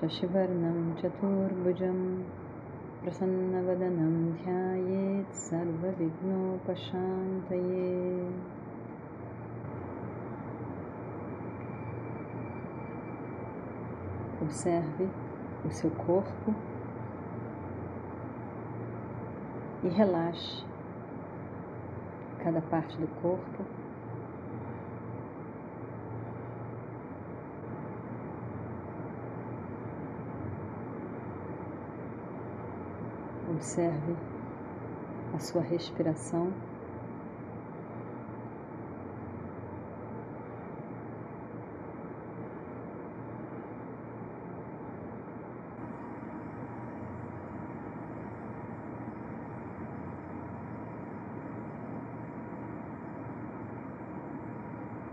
शशिवर्णं चतुर्भुजं प्रसन्नवदनं ध्यायेत् सर्वविघ्नोपशान्तये Observe o seu corpo e relaxe cada parte do corpo Observe a sua respiração.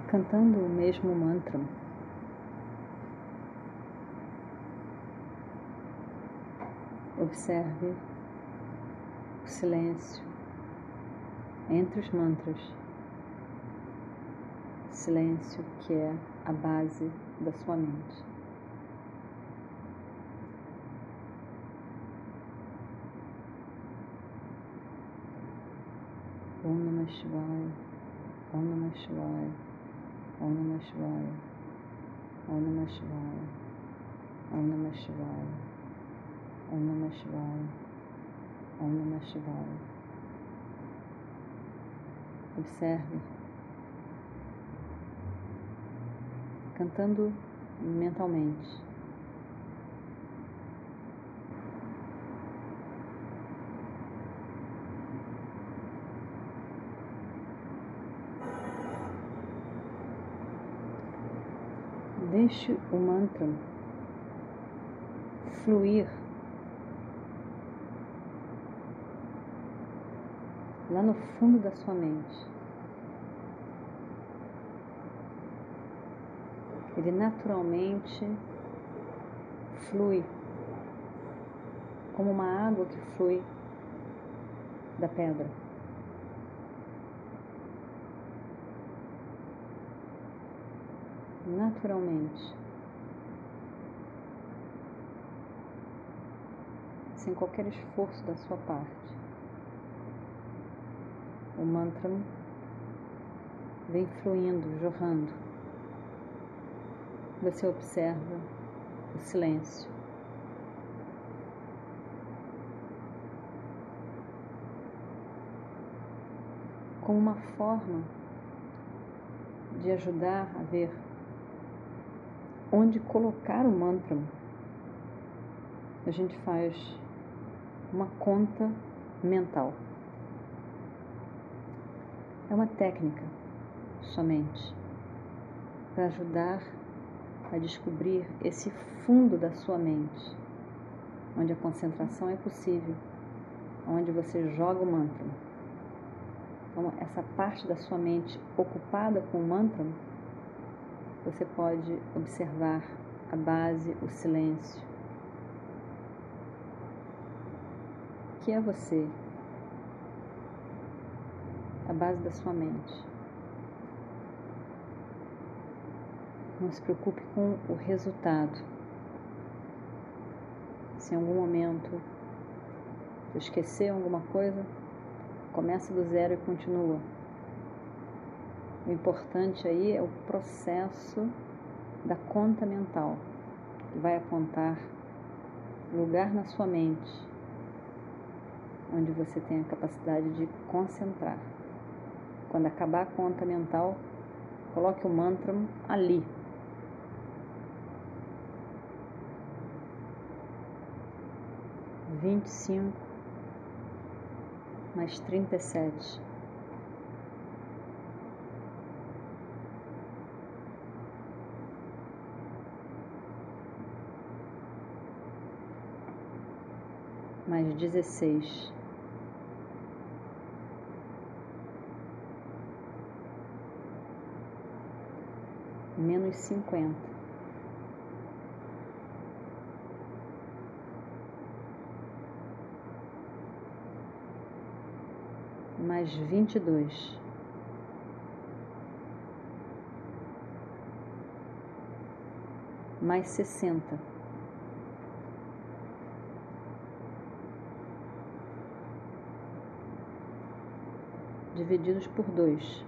Cantando o mesmo mantra. Observe silêncio entre os mantras. Silêncio que é a base da sua mente. Om Namah Shivaya, Om Namah Shivaya, Om Namah Shivaya, Om Namah Shivaya, Om Namah Shivaya, Om Namah Shivaya. Om Namah Shivaya. Observe, cantando mentalmente. Deixe o mantra fluir lá no fundo da sua mente. Ele naturalmente flui como uma água que flui da pedra. Naturalmente. Sem qualquer esforço da sua parte o mantra vem fluindo, jorrando. Você observa o silêncio. Como uma forma de ajudar a ver onde colocar o mantra, a gente faz uma conta mental. É uma técnica somente para ajudar a descobrir esse fundo da sua mente, onde a concentração é possível, onde você joga o mantra. Então, essa parte da sua mente ocupada com o mantra, você pode observar a base, o silêncio, que é você a base da sua mente. Não se preocupe com o resultado. Se em algum momento você esquecer alguma coisa, começa do zero e continua. O importante aí é o processo da conta mental, que vai apontar lugar na sua mente onde você tem a capacidade de concentrar. Quando acabar a conta mental, coloque o mantra ali. Vinte e cinco mais trinta e sete. mais dezesseis, menos cinquenta. mais vinte e dois. Mais sessenta. Divididos por dois.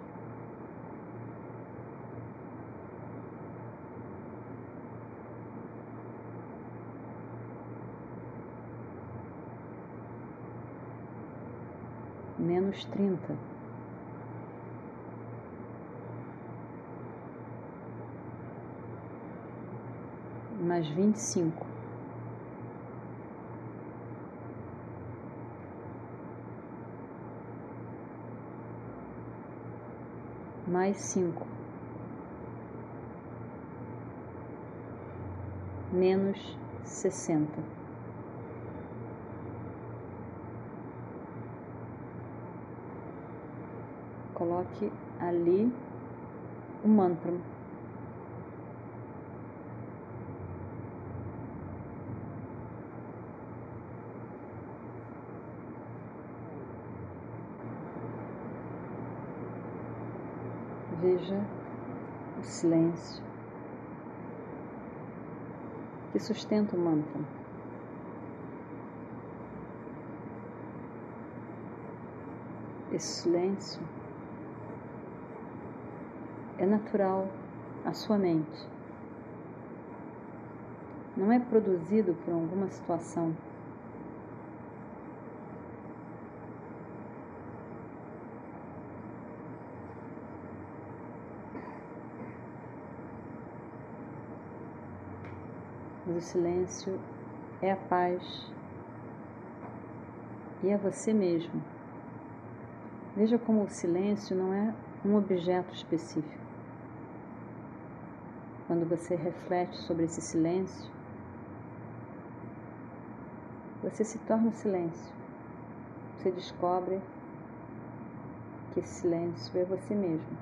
Menos trinta. Mais vinte e cinco. Mais cinco. Menos sessenta. Coloque ali o mantra. Veja o silêncio que sustenta o mantra. Esse silêncio é natural à sua mente. Não é produzido por alguma situação. Mas o silêncio é a paz e é você mesmo. Veja como o silêncio não é um objeto específico. Quando você reflete sobre esse silêncio, você se torna silêncio. Você descobre que esse silêncio é você mesmo.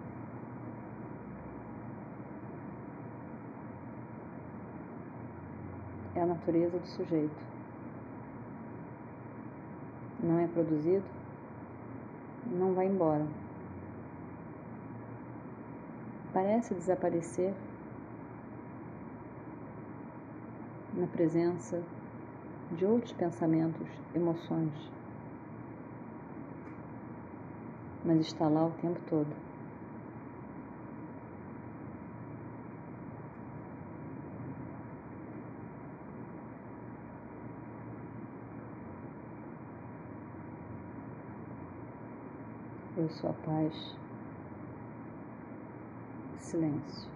É a natureza do sujeito. Não é produzido, não vai embora. Parece desaparecer na presença de outros pensamentos, emoções, mas está lá o tempo todo. Eu sou a paz, silêncio.